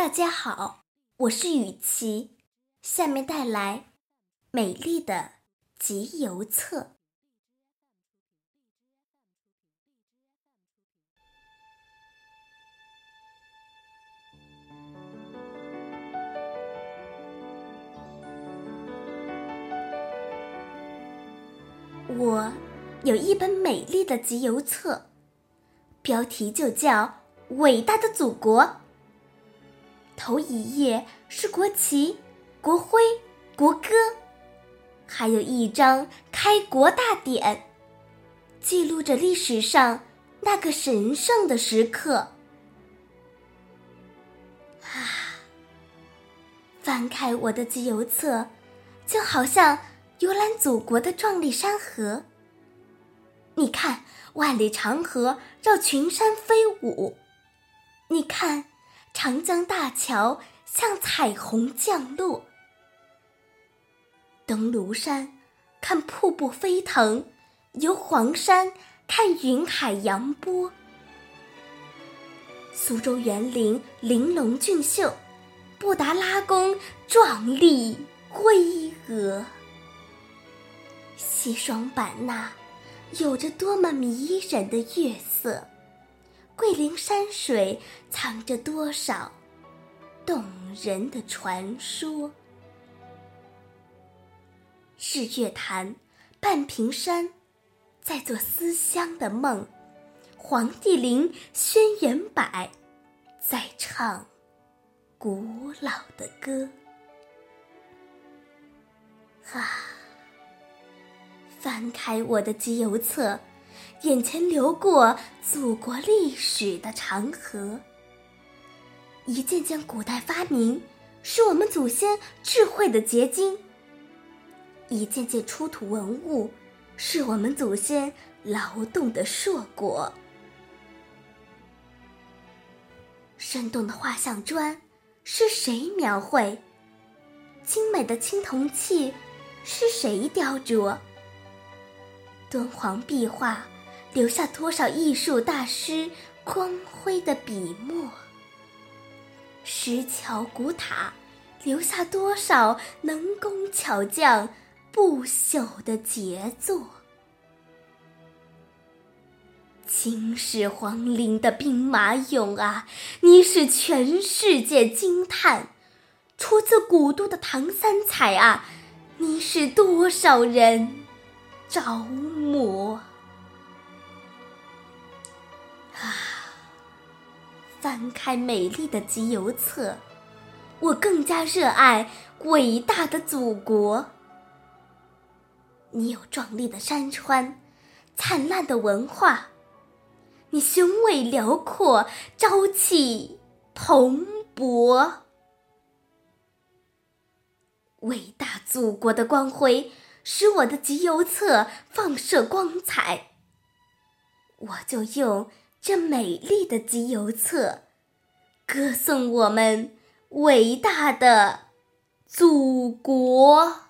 大家好，我是雨琪，下面带来美丽的集邮册。我有一本美丽的集邮册，标题就叫《伟大的祖国》。头一页是国旗、国徽、国歌，还有一张开国大典，记录着历史上那个神圣的时刻。啊，翻开我的集邮册，就好像游览祖国的壮丽山河。你看，万里长河绕群山飞舞，你看。长江大桥像彩虹降落，登庐山看瀑布飞腾，游黄山看云海扬波。苏州园林玲珑俊秀，布达拉宫壮丽巍峨。西双版纳有着多么迷人的月色。桂林山水藏着多少动人的传说？日月潭、半屏山在做思乡的梦，黄帝陵、轩辕柏在唱古老的歌。啊，翻开我的集邮册。眼前流过祖国历史的长河，一件件古代发明是我们祖先智慧的结晶，一件件出土文物是我们祖先劳动的硕果。生动的画像砖是谁描绘？精美的青铜器是谁雕琢？敦煌壁画。留下多少艺术大师光辉的笔墨？石桥古塔留下多少能工巧匠不朽的杰作？秦始皇陵的兵马俑啊，你使全世界惊叹；出自古都的唐三彩啊，你使多少人着魔？翻开美丽的集邮册，我更加热爱伟大的祖国。你有壮丽的山川，灿烂的文化，你雄伟辽阔，朝气蓬勃。伟大祖国的光辉使我的集邮册放射光彩，我就用。这美丽的集邮册，歌颂我们伟大的祖国。